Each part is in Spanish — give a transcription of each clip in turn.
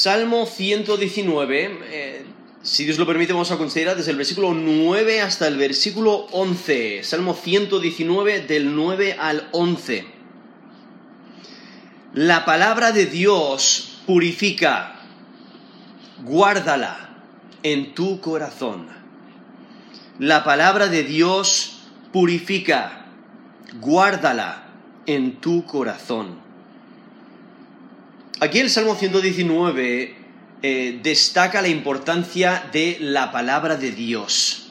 Salmo 119, eh, si Dios lo permite, vamos a considerar desde el versículo 9 hasta el versículo 11. Salmo 119 del 9 al 11. La palabra de Dios purifica, guárdala en tu corazón. La palabra de Dios purifica, guárdala en tu corazón. Aquí el Salmo 119 eh, destaca la importancia de la palabra de Dios.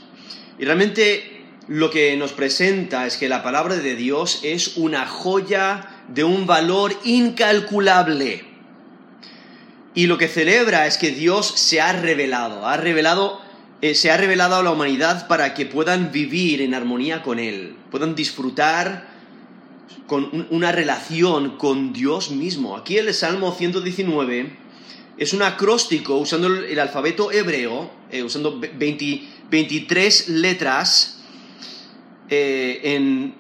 Y realmente lo que nos presenta es que la palabra de Dios es una joya de un valor incalculable. Y lo que celebra es que Dios se ha revelado, ha revelado, eh, se ha revelado a la humanidad para que puedan vivir en armonía con Él, puedan disfrutar con una relación con Dios mismo. Aquí el Salmo 119 es un acróstico usando el, alfabeto hebreo, eh, usando 23 letras eh, en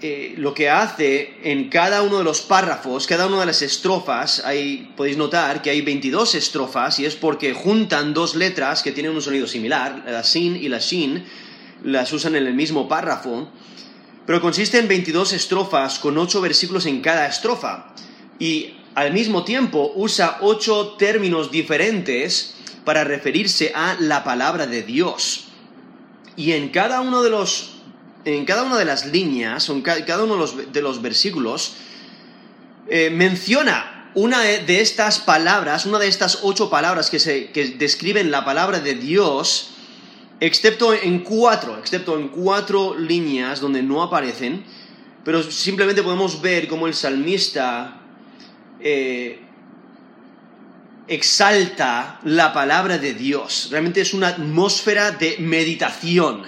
eh, lo que hace en cada uno de los párrafos, cada una de las estrofas, ahí podéis notar que hay 22 estrofas y es porque juntan dos letras que tienen un sonido similar, la sin y la shin, las usan en el mismo párrafo pero consiste en 22 estrofas con 8 versículos en cada estrofa. Y al mismo tiempo usa 8 términos diferentes para referirse a la palabra de Dios. Y en cada uno de los en cada una de las líneas, en cada uno de los, versículos, eh, menciona una de estas palabras, una de estas ocho palabras que, se, que describen la palabra de Dios, excepto en cuatro, excepto en cuatro líneas donde no aparecen, pero simplemente podemos ver cómo el salmista eh, exalta la palabra de Dios. Realmente es una atmósfera de meditación.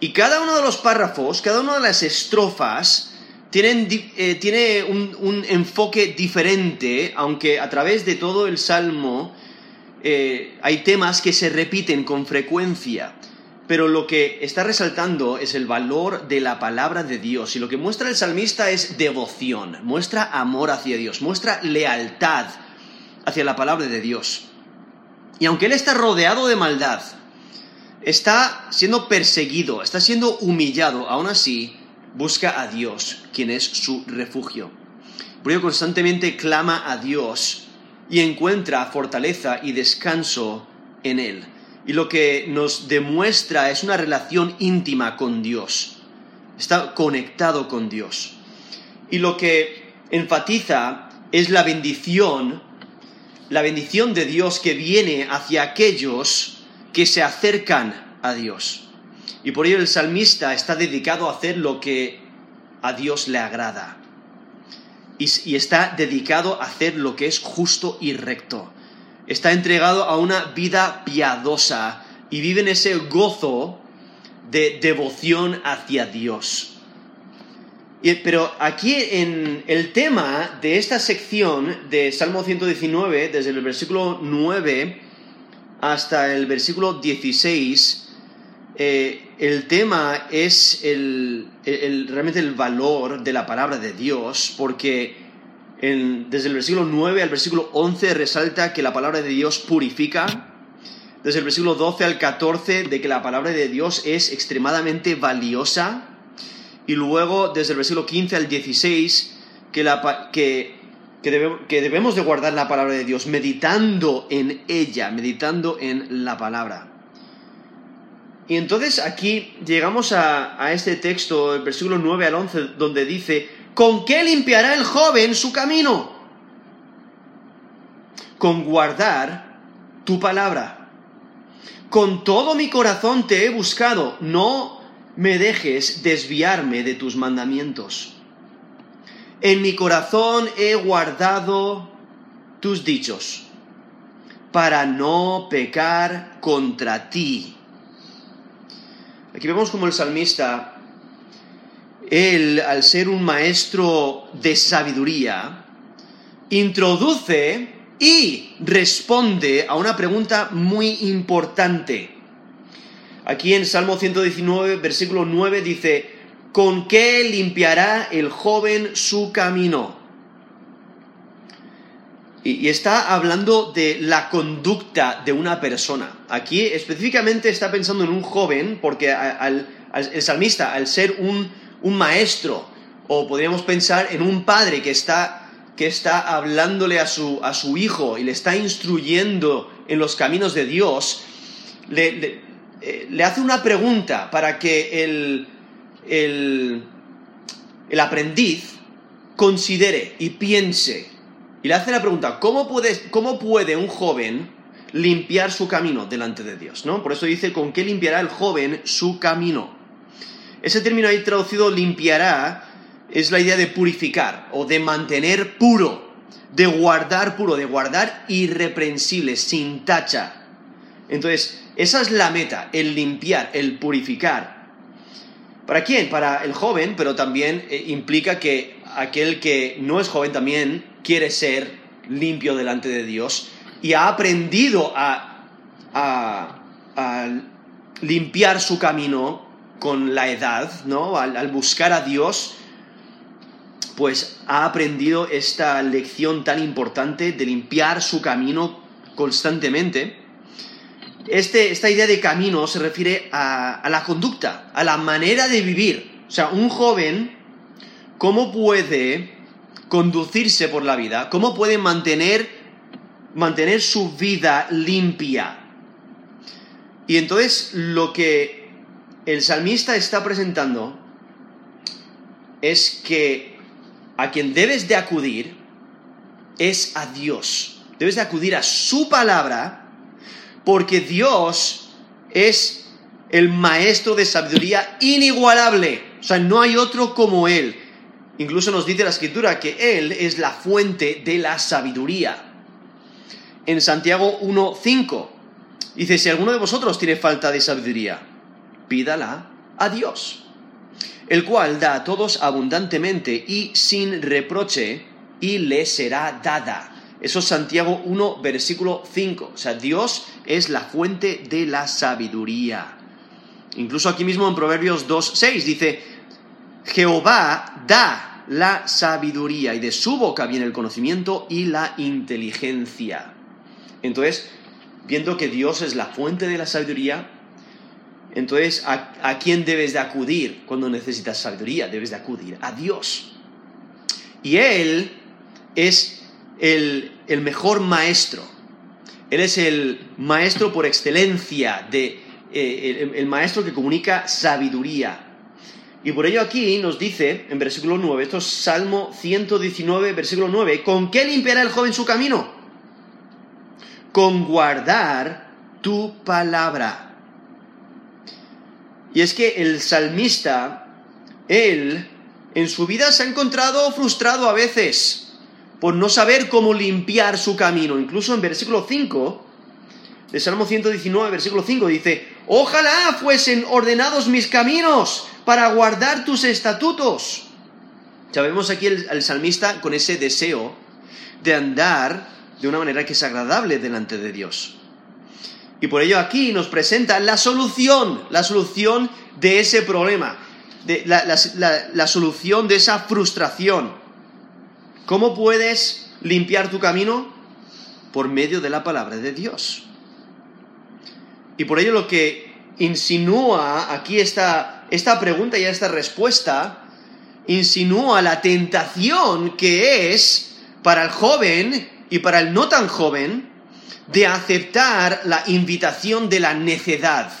Y cada uno de los párrafos, cada una de las estrofas, tienen, eh, tiene un enfoque diferente, aunque a través de todo el salmo eh, hay temas que se repiten con frecuencia, pero lo que está resaltando es el valor de la palabra de Dios y lo que muestra el salmista es devoción, muestra amor hacia Dios, muestra lealtad hacia la palabra de Dios. Y aunque él está rodeado de maldad, está siendo perseguido, está siendo humillado, aún así busca a Dios, quien es su refugio. Por ello constantemente clama a Dios y encuentra fortaleza y descanso en Él. Y lo que nos demuestra es una relación íntima con Dios. Está conectado con Dios. Y lo que enfatiza es la bendición, la bendición de Dios que viene hacia aquellos que se acercan a Dios. Y por ello el salmista está dedicado a hacer lo que a Dios le agrada y, está dedicado a hacer lo que es justo y recto. Está entregado a una vida piadosa y vive en ese gozo de devoción hacia Dios. pero aquí en el tema de esta sección de Salmo 119, desde el versículo 9 hasta el versículo 16, eh, el tema es realmente el valor de la palabra de Dios, porque desde el versículo 9 al versículo 11 resalta que la palabra de Dios purifica, desde el versículo 12 al 14 de que la palabra de Dios es extremadamente valiosa, y luego desde el versículo 15 al 16 que, que debemos de guardar la palabra de Dios, meditando en ella, meditando en la palabra. Y entonces aquí llegamos a, este texto, el versículo 9 al 11, donde dice, ¿con qué limpiará el joven su camino? Con guardar tu palabra. Con todo mi corazón te he buscado, no me dejes desviarme de tus mandamientos. En mi corazón he guardado tus dichos, para no pecar contra ti. Aquí vemos como el salmista, él, al ser un maestro de sabiduría, introduce y responde a una pregunta muy importante. Aquí en Salmo 119, versículo 9 dice, ¿con qué limpiará el joven su camino? y, está hablando de la conducta de una persona. Aquí específicamente está pensando en un joven, porque el salmista, al ser un, maestro, o podríamos pensar en un padre que está, que está hablándole a su, a su, hijo y le está instruyendo en los caminos de Dios, le, eh, hace una pregunta para que el, el, el aprendiz considere y piense. Y le hace la pregunta, ¿cómo ¿cómo puede un joven limpiar su camino delante de Dios? ¿no? Por eso dice, ¿con qué limpiará el joven su camino? Ese término ahí traducido limpiará es la idea de purificar o de mantener puro, de guardar puro, de guardar irreprensible, sin tacha. Entonces, esa es la meta, el limpiar, el purificar. ¿Para quién? Para el joven, pero también eh, implica que aquel que no es joven también quiere ser limpio delante de Dios y ha aprendido a, limpiar su camino con la edad, ¿no? Al, buscar a Dios, pues ha aprendido esta lección tan importante de limpiar su camino constantemente. Este, esta idea de camino se refiere a, a, la conducta, a la manera de vivir. O sea, un joven, ¿cómo puede conducirse por la vida, cómo puede mantener, mantener su vida limpia. Y entonces lo que el salmista está presentando es que a quien debes de acudir es a Dios. Debes de acudir a su palabra porque Dios es el maestro de sabiduría inigualable. O sea, no hay otro como Él. Incluso nos dice la escritura que Él es la fuente de la sabiduría. En Santiago 1.5 dice, si alguno de vosotros tiene falta de sabiduría, pídala a Dios, el cual da a todos abundantemente y sin reproche, y le será dada. Eso es Santiago 1, versículo 5. O sea, Dios es la fuente de la sabiduría. Incluso aquí mismo en Proverbios 2, 6 dice, Jehová da la sabiduría y de su boca viene el conocimiento y la inteligencia. Entonces, viendo que Dios es la fuente de la sabiduría, entonces, ¿a, quién debes de acudir cuando necesitas sabiduría? Debes de acudir a Dios. Y Él es el, mejor maestro. Él es el maestro por excelencia, eh, el maestro que comunica sabiduría. Y por ello aquí nos dice, en versículo 9, esto es Salmo 119, versículo 9, ¿con qué limpiará el joven su camino? Con guardar tu palabra. Y es que el salmista, él, en su vida se ha encontrado frustrado a veces por no saber cómo limpiar su camino. Incluso en versículo 5, de Salmo 119, versículo 5, dice, ojalá fuesen ordenados mis caminos para guardar tus estatutos. Ya vemos aquí al salmista con ese deseo de andar de una manera que es agradable delante de Dios. Y por ello aquí nos presenta la solución, la solución de ese problema, la, la solución de esa frustración. ¿Cómo puedes limpiar tu camino? Por medio de la palabra de Dios. Y por ello lo que insinúa aquí esta, esta pregunta y esta respuesta insinúa la tentación que es para el joven y para el no tan joven de aceptar la invitación de la necedad.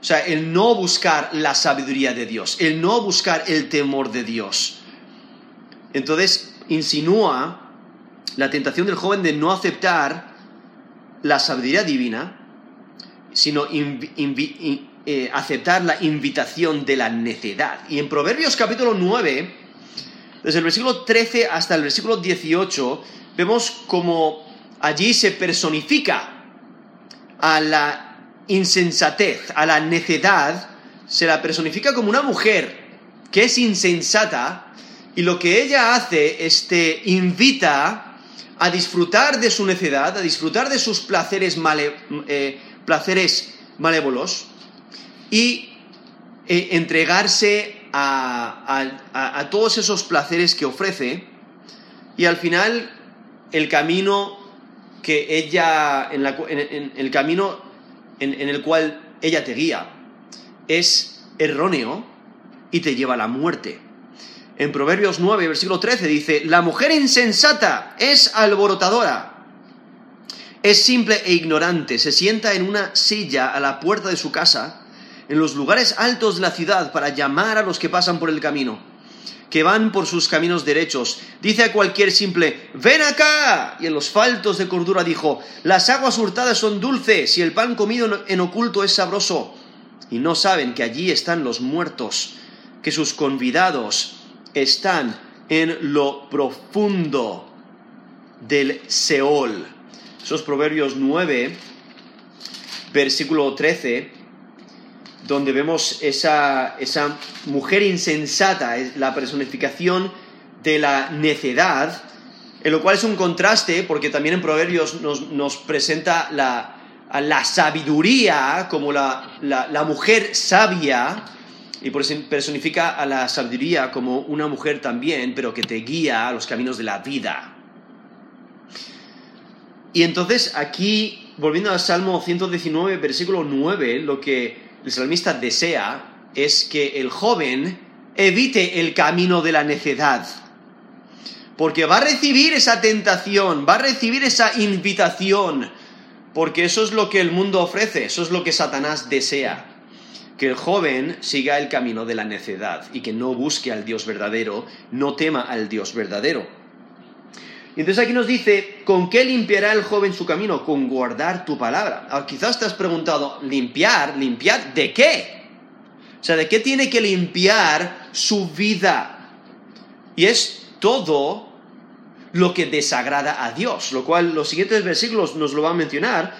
O sea, el no buscar la sabiduría de Dios, el no buscar el temor de Dios. Entonces, insinúa la tentación del joven de no aceptar la sabiduría divina, sino eh, aceptar la invitación de la necedad. Y en Proverbios capítulo 9, desde el versículo 13 hasta el versículo 18, vemos como allí se personifica a la insensatez, a la necedad, se la personifica como una mujer que es insensata y lo que ella hace, este, invita a disfrutar de su necedad, a disfrutar de sus placeres, eh, placeres malévolos, y eh, entregarse a, todos esos placeres que ofrece y al final el camino que ella, en, el camino en, el cual ella te guía es erróneo y te lleva a la muerte. En Proverbios 9, versículo 13 dice, la mujer insensata es alborotadora, es simple e ignorante, se sienta en una silla a la puerta de su casa, en los lugares altos de la ciudad, para llamar a los que pasan por el camino, que van por sus caminos derechos. Dice a cualquier simple, ven acá. Y en los faltos de cordura dijo, las aguas hurtadas son dulces y el pan comido en oculto es sabroso. Y no saben que allí están los muertos, que sus convidados están en lo profundo del Seol. Esos Proverbios 9, versículo 13, donde vemos esa, esa mujer insensata, la personificación de la necedad, en lo cual es un contraste, porque también en Proverbios nos, presenta la, la, sabiduría como la, la, mujer sabia, y personifica a la sabiduría como una mujer también, pero que te guía a los caminos de la vida. Y entonces aquí, volviendo al Salmo 119, versículo 9, lo que el salmista desea es que el joven evite el camino de la necedad. Porque va a recibir esa tentación, va a recibir esa invitación, porque eso es lo que el mundo ofrece, eso es lo que Satanás desea. Que el joven siga el camino de la necedad y que no busque al Dios verdadero, no tema al Dios verdadero. Y entonces aquí nos dice, ¿con qué limpiará el joven su camino? Con guardar tu palabra. Ahora, quizás te has preguntado, ¿limpiar? ¿Limpiar de qué? O sea, ¿de qué tiene que limpiar su vida? Y es todo lo que desagrada a Dios, lo cual los siguientes versículos nos lo van a mencionar.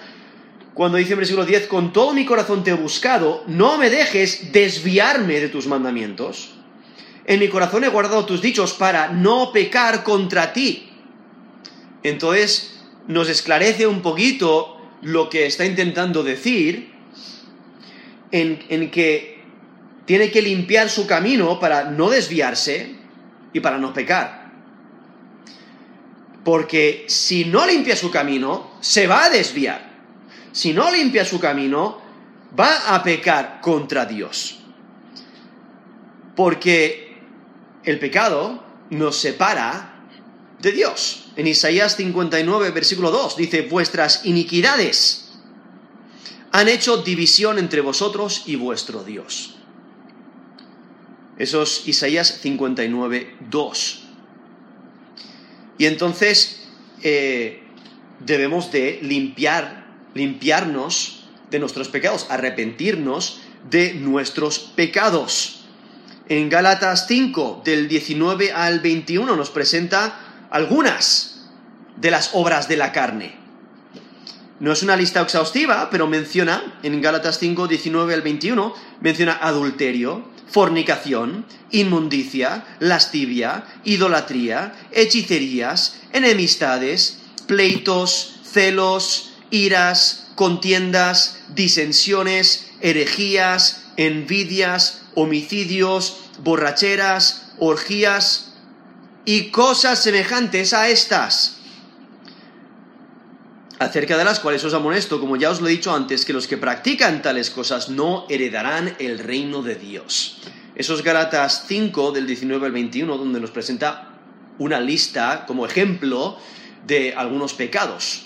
Cuando dice en versículo 10, con todo mi corazón te he buscado, no me dejes desviarme de tus mandamientos. En mi corazón he guardado tus dichos para no pecar contra ti. Entonces nos esclarece un poquito lo que está intentando decir en, que tiene que limpiar su camino para no desviarse y para no pecar. Porque si no limpia su camino, se va a desviar. Si no limpia su camino, va a pecar contra Dios. Porque el pecado nos separa de Dios. En Isaías 59, versículo 2, dice, vuestras iniquidades han hecho división entre vosotros y vuestro Dios. Eso es Isaías 59, 2. Y entonces eh, debemos de limpiar, limpiarnos de nuestros pecados, arrepentirnos de nuestros pecados. En Gálatas 5, del 19 al 21, nos presenta algunas de las obras de la carne. No es una lista exhaustiva, pero menciona, en Gálatas 5, 19 al 21, menciona adulterio, fornicación, inmundicia, lascivia, idolatría, hechicerías, enemistades, pleitos, celos, iras, contiendas, disensiones, herejías, envidias, homicidios, borracheras, orgías, y cosas semejantes a estas, acerca de las cuales os amonesto, como ya os lo he dicho antes, que los que practican tales cosas no heredarán el reino de Dios. Esos Galatas 5 del 19 al 21, donde nos presenta una lista como ejemplo de algunos pecados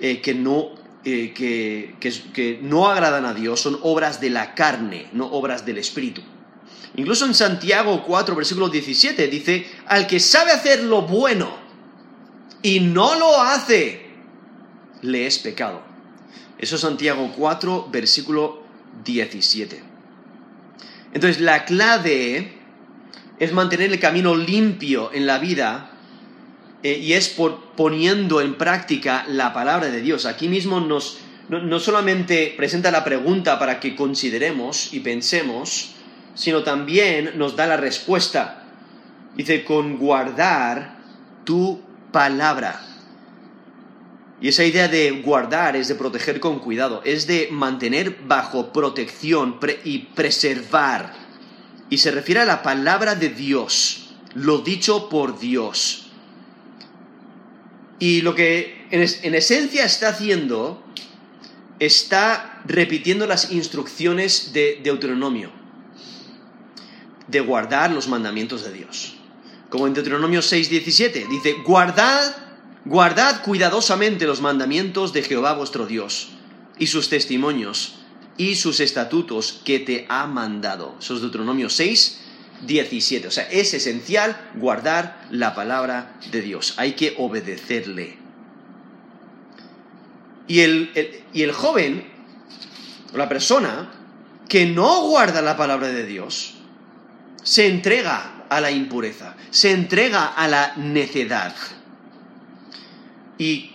eh, que, no, eh, que no agradan a Dios, son obras de la carne, no obras del Espíritu. Incluso en Santiago 4, versículo 17 dice, al que sabe hacer lo bueno y no lo hace, le es pecado. Eso es Santiago 4, versículo 17. Entonces, la clave es mantener el camino limpio en la vida eh, y es por poniendo en práctica la palabra de Dios. Aquí mismo nos, no solamente presenta la pregunta para que consideremos y pensemos, sino también nos da la respuesta. Dice, con guardar tu palabra. Y esa idea de guardar es de proteger con cuidado, es de mantener bajo protección y preservar. Y se refiere a la palabra de Dios, lo dicho por Dios. Y lo que en, esencia está haciendo, está repitiendo las instrucciones de Deuteronomio, de guardar los mandamientos de Dios. Como en Deuteronomio 6:17, dice, guardad, guardad cuidadosamente los mandamientos de Jehová vuestro Dios y sus testimonios y sus estatutos que te ha mandado. Eso es Deuteronomio 6, 17. O sea, es esencial guardar la palabra de Dios. Hay que obedecerle. Y el, y el joven, la persona que no guarda la palabra de Dios, se entrega a la impureza, se entrega a la necedad. Y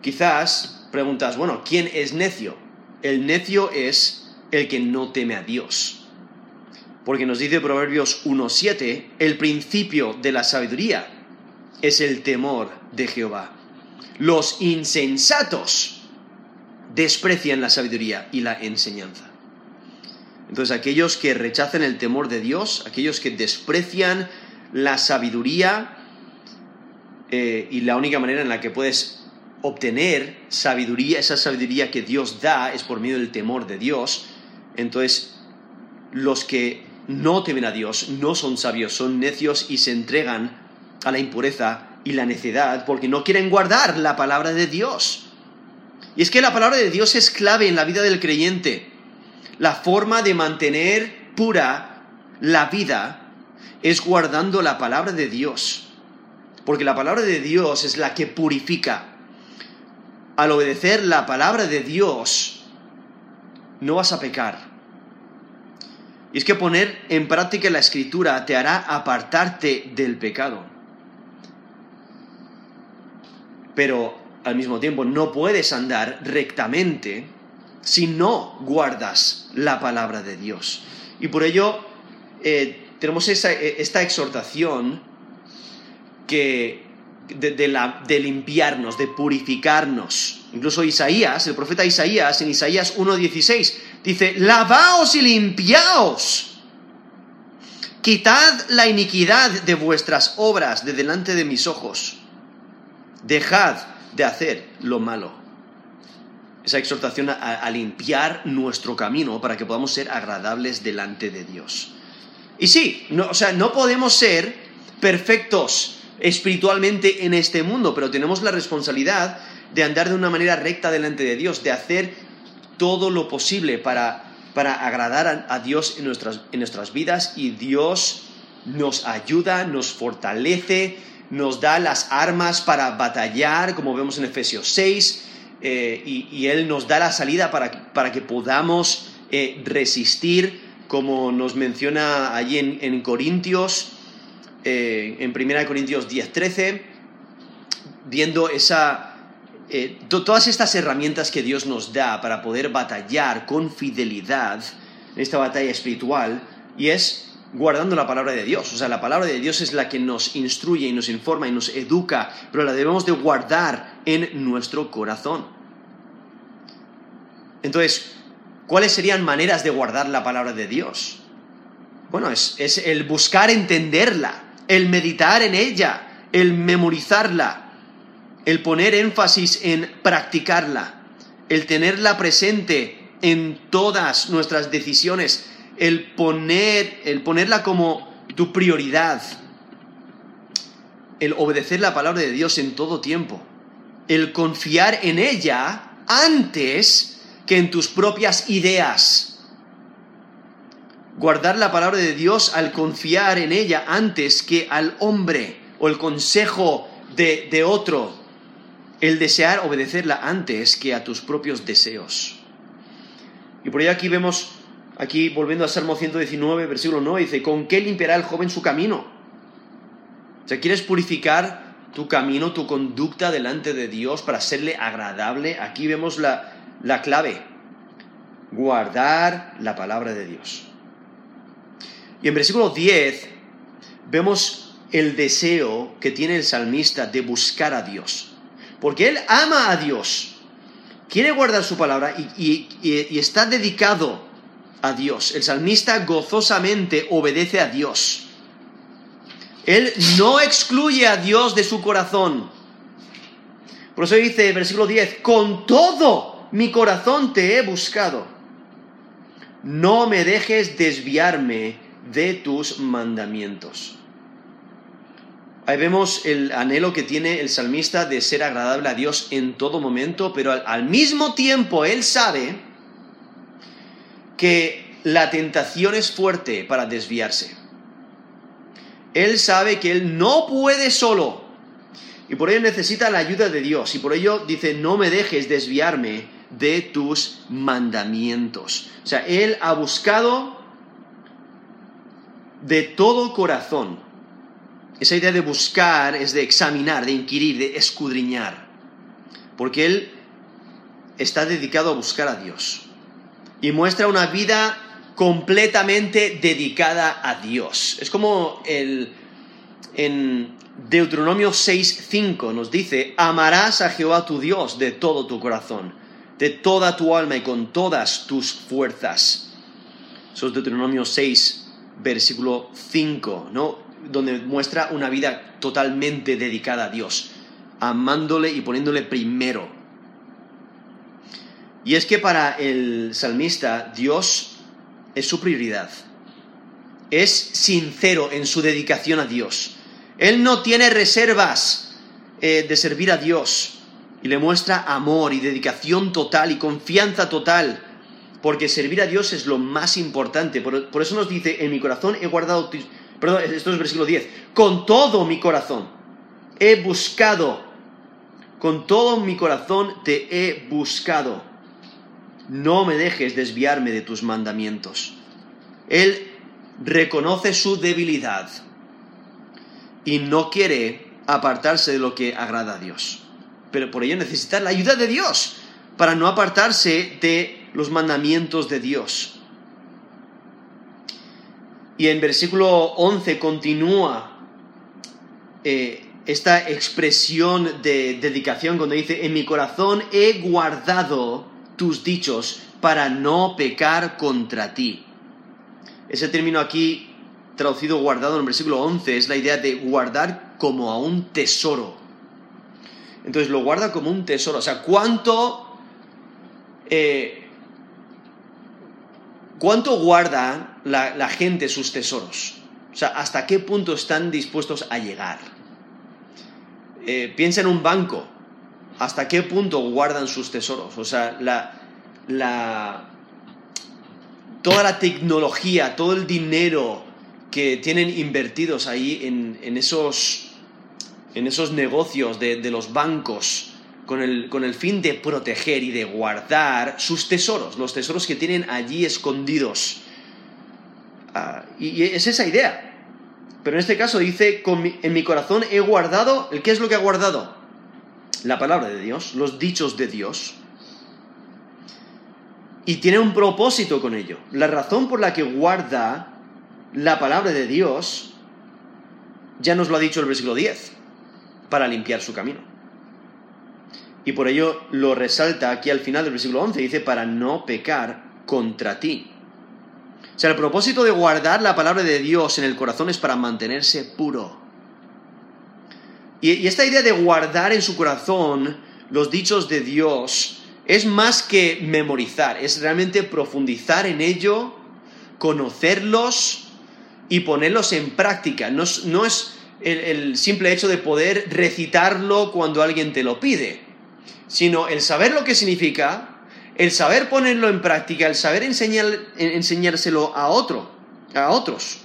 quizás preguntas, bueno, ¿quién es necio? El necio es el que no teme a Dios. Porque nos dice Proverbios 1.7, el principio de la sabiduría es el temor de Jehová. Los insensatos desprecian la sabiduría y la enseñanza. Entonces aquellos que rechazan el temor de Dios, aquellos que desprecian la sabiduría, eh, y la única manera en la que puedes obtener sabiduría, esa sabiduría que Dios da es por medio del temor de Dios. Entonces, los que no temen a Dios no son sabios, son necios y se entregan a la impureza y la necedad porque no quieren guardar la palabra de Dios. Y es que la palabra de Dios es clave en la vida del creyente. La forma de mantener pura la vida es guardando la palabra de Dios. Porque la palabra de Dios es la que purifica, al obedecer la palabra de Dios, no vas a pecar. Y es que poner en práctica la escritura te hará apartarte del pecado. Pero al mismo tiempo no puedes andar rectamente si no guardas la palabra de Dios. Y por ello eh, tenemos esta exhortación que de, limpiarnos, de purificarnos. Incluso Isaías, el profeta Isaías, en Isaías 1.16, dice, lavaos y limpiaos. Quitad la iniquidad de vuestras obras de delante de mis ojos. Dejad de hacer lo malo. Esa exhortación a, limpiar nuestro camino para que podamos ser agradables delante de Dios. Y sí, o sea, no podemos ser perfectos espiritualmente en este mundo, pero tenemos la responsabilidad de andar de una manera recta delante de Dios, de hacer todo lo posible para, para agradar a, Dios en nuestras, en nuestras vidas y Dios nos ayuda, nos fortalece, nos da las armas para batallar, como vemos en Efesios 6, eh, y, Él nos da la salida para, para que podamos eh, resistir, como nos menciona allí en, en Corintios, eh, en 1 Corintios 10, 13, viendo esa, todas estas herramientas que Dios nos da para poder batallar con fidelidad en esta batalla espiritual, y es guardando la palabra de Dios. O sea, la palabra de Dios es la que nos instruye y nos informa y nos educa, pero la debemos de guardar en nuestro corazón. Entonces, ¿cuáles serían maneras de guardar la palabra de Dios? Bueno, es el buscar entenderla, el meditar en ella, el memorizarla, el poner énfasis en practicarla, el tenerla presente en todas nuestras decisiones, el, poner, el ponerla como tu prioridad, el obedecer la palabra de Dios en todo tiempo, el confiar en ella antes que en tus propias ideas guardar la palabra de Dios al confiar en ella antes que al hombre o el consejo de, otro, el desear obedecerla antes que a tus propios deseos. Y por ello aquí vemos, aquí volviendo al Salmo 119, versículo 9, dice, ¿con qué limpiará el joven su camino? O sea, ¿quieres purificar tu camino, tu conducta delante de Dios para serle agradable? Aquí vemos la, la clave, guardar la palabra de Dios. Y en versículo 10 vemos el deseo que tiene el salmista de buscar a Dios. Porque él ama a Dios, quiere guardar su palabra y, está dedicado a Dios. El salmista gozosamente obedece a Dios. Él no excluye a Dios de su corazón. Por eso dice versículo 10, con todo mi corazón te he buscado. No me dejes desviarme de tus mandamientos. Ahí vemos el anhelo que tiene el salmista de ser agradable a Dios en todo momento, pero al, mismo tiempo él sabe que la tentación es fuerte para desviarse. Él sabe que él no puede solo y por ello necesita la ayuda de Dios y por ello dice, no me dejes desviarme de tus mandamientos. O sea, él ha buscado de todo corazón esa idea de buscar es de examinar, de inquirir, de escudriñar. Porque él está dedicado a buscar a Dios. Y muestra una vida completamente dedicada a Dios. Es como el, en Deuteronomio 6.5 nos dice, amarás a Jehová tu Dios de todo tu corazón, de toda tu alma y con todas tus fuerzas. Eso es Deuteronomio 6, versículo 5, ¿no? donde muestra una vida totalmente dedicada a Dios, amándole y poniéndole primero. Y es que para el salmista Dios es su prioridad. Es sincero en su dedicación a Dios. Él no tiene reservas eh, de servir a Dios y le muestra amor y dedicación total y confianza total, porque servir a Dios es lo más importante. Por, eso nos dice, en mi corazón he guardado Perdón, esto es versículo 10. Con todo mi corazón he buscado. Con todo mi corazón te he buscado. No me dejes desviarme de tus mandamientos. Él reconoce su debilidad y no quiere apartarse de lo que agrada a Dios. Pero por ello necesita la ayuda de Dios para no apartarse de los mandamientos de Dios. Y en versículo 11 continúa eh, esta expresión de dedicación cuando dice, en mi corazón he guardado tus dichos para no pecar contra ti. Ese término aquí traducido guardado en el versículo 11 es la idea de guardar como a un tesoro. Entonces lo guarda como un tesoro. O sea, ¿cuánto, eh, ¿cuánto guarda la, gente sus tesoros? O sea, ¿hasta qué punto están dispuestos a llegar? Eh, piensa en un banco. ¿Hasta qué punto guardan sus tesoros? O sea, la, toda la tecnología, todo el dinero que tienen invertidos ahí en, esos, en esos negocios de, de los bancos con el, con el, fin de proteger y de guardar sus tesoros, los tesoros que tienen allí escondidos. Ah, y, es esa idea. Pero en este caso dice, en mi corazón he guardado, ¿el qué es lo que ha guardado? La palabra de Dios, los dichos de Dios. Y tiene un propósito con ello. La razón por la que guarda la palabra de Dios, ya nos lo ha dicho el versículo 10, para limpiar su camino. Y por ello lo resalta aquí al final del versículo 11, dice, para no pecar contra ti. O sea, el propósito de guardar la palabra de Dios en el corazón es para mantenerse puro. Y, esta idea de guardar en su corazón los dichos de Dios es más que memorizar, es realmente profundizar en ello, conocerlos y ponerlos en práctica. No, es el simple hecho de poder recitarlo cuando alguien te lo pide, sino el saber lo que significa, el saber ponerlo en práctica, el saber enseñárselo a a otros.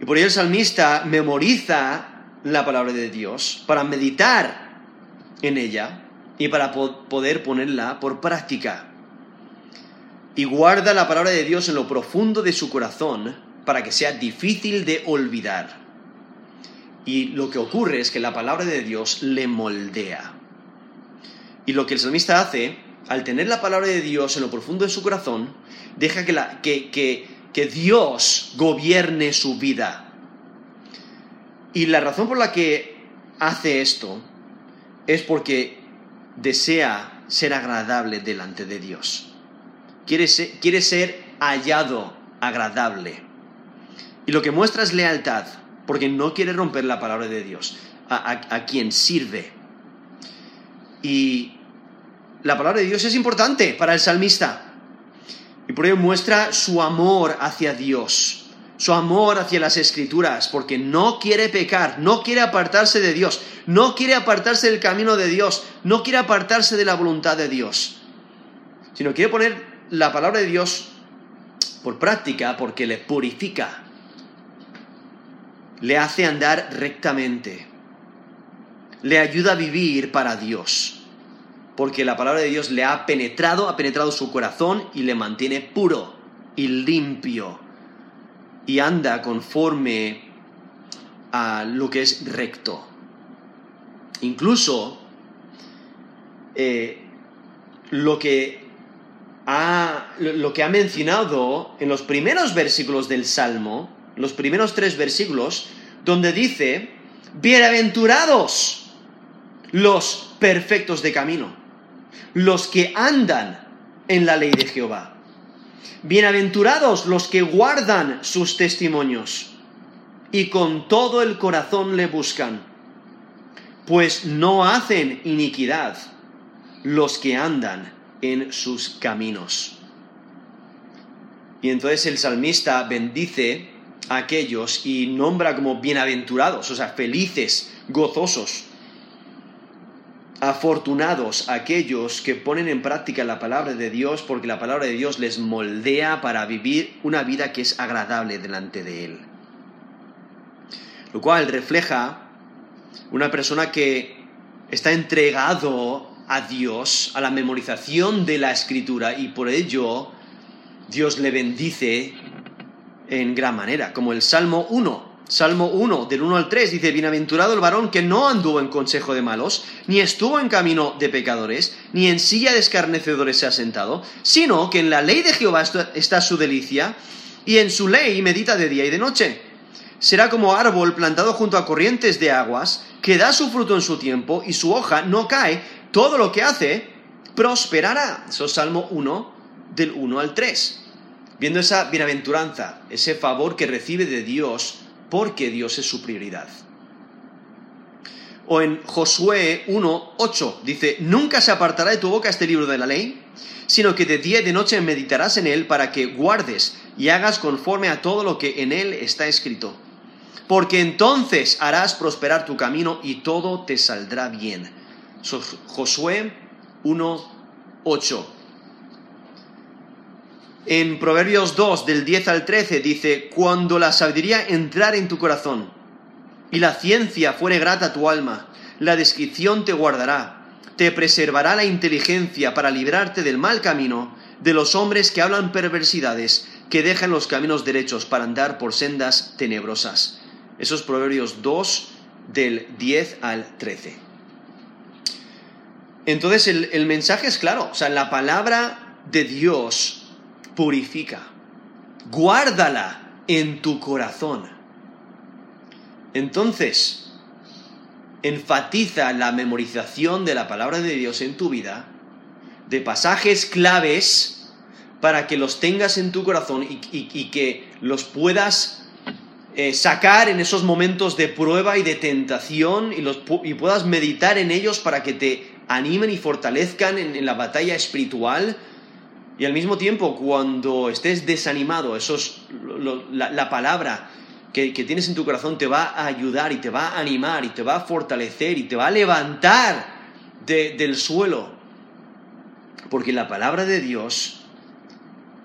Y por ello el salmista memoriza la palabra de Dios para meditar en ella y para poder ponerla por práctica. Y guarda la palabra de Dios en lo profundo de su corazón para que sea difícil de olvidar. Y lo que ocurre es que la palabra de Dios le moldea. Y lo que el salmista hace, al tener la palabra de Dios en lo profundo de su corazón, deja que, que, Dios gobierne su vida. Y la razón por la que hace esto es porque desea ser agradable delante de Dios. Quiere ser, quiere ser hallado agradable. Y lo que muestra es lealtad, porque no quiere romper la palabra de Dios, a quien sirve Y la palabra de Dios es importante para el salmista. Y por ello muestra su amor hacia Dios, su amor hacia las escrituras, porque no quiere pecar, no quiere apartarse de Dios, no quiere apartarse del camino de Dios, no quiere apartarse de la voluntad de Dios, sino quiere poner la palabra de Dios por práctica porque le purifica, le hace andar rectamente, le ayuda a vivir para Dios porque la palabra de Dios le ha penetrado, ha penetrado su corazón y le mantiene puro y limpio y anda conforme a lo que es recto. Incluso eh, lo, que ha, lo que ha mencionado en los primeros versículos del Salmo, los primeros tres versículos, donde dice, bienaventurados los perfectos de camino los que andan en la ley de Jehová. Bienaventurados los que guardan sus testimonios y con todo el corazón le buscan, pues no hacen iniquidad los que andan en sus caminos. Y entonces el salmista bendice a aquellos y nombra como bienaventurados, o sea, felices, gozosos, afortunados aquellos que ponen en práctica la palabra de Dios porque la palabra de Dios les moldea para vivir una vida que es agradable delante de Él. Lo cual refleja una persona que está entregado a Dios, a la memorización de la escritura y por ello Dios le bendice en gran manera, como el Salmo 1 Salmo 1, del 1 al 3, dice, Bienaventurado el varón que no anduvo en consejo de malos, ni estuvo en camino de pecadores, ni en silla de escarnecedores se ha sentado, sino que en la ley de Jehová está su delicia, y en su ley medita de día y de noche. Será como árbol plantado junto a corrientes de aguas, que da su fruto en su tiempo, y su hoja no cae, todo lo que hace prosperará. Eso es Salmo 1, del 1 al 3. Viendo esa bienaventuranza, ese favor que recibe de Dios, porque Dios es su prioridad. O en Josué 1.8 dice, nunca se apartará de tu boca este libro de la ley, sino que de día y de noche meditarás en él para que guardes y hagas conforme a todo lo que en él está escrito. Porque entonces harás prosperar tu camino y todo te saldrá bien. Josué 1.8. En Proverbios 2, del 10 al 13, dice, cuando la sabiduría entrare en tu corazón y la ciencia fuere grata a tu alma, la descripción te guardará, te preservará la inteligencia para librarte del mal camino, de los hombres que hablan perversidades, que dejan los caminos derechos para andar por sendas tenebrosas. Esos Proverbios 2, del 10 al 13. Entonces el, el mensaje es claro, o sea, la palabra de Dios purifica. Guárdala en tu corazón. Entonces, enfatiza la memorización de la palabra de Dios en tu vida, de pasajes claves para que los tengas en tu corazón y, que los puedas eh, sacar en esos momentos de prueba y de tentación y, los, y puedas meditar en ellos para que te animen y fortalezcan en la batalla espiritual y al mismo tiempo, cuando estés desanimado, la, palabra que, tienes en tu corazón te va a ayudar y te va a animar y te va a fortalecer y te va a levantar del suelo. Porque la palabra de Dios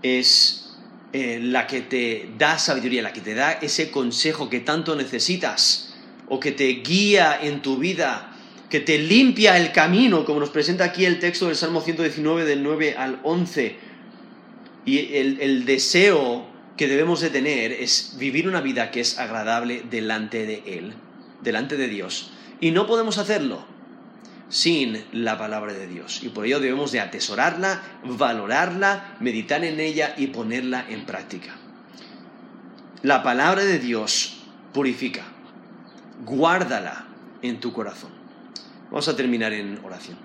es eh, la que te da sabiduría, la que te da ese consejo que tanto necesitas o que te guía en tu vida que te limpia el camino, como nos presenta aquí el texto del Salmo 119 del 9 al 11. Y el, deseo que debemos de tener es vivir una vida que es agradable delante de Él, delante de Dios. Y no podemos hacerlo sin la palabra de Dios. Y por ello debemos de atesorarla, valorarla, meditar en ella y ponerla en práctica. La palabra de Dios purifica. Guárdala en tu corazón. Vamos a terminar en oración.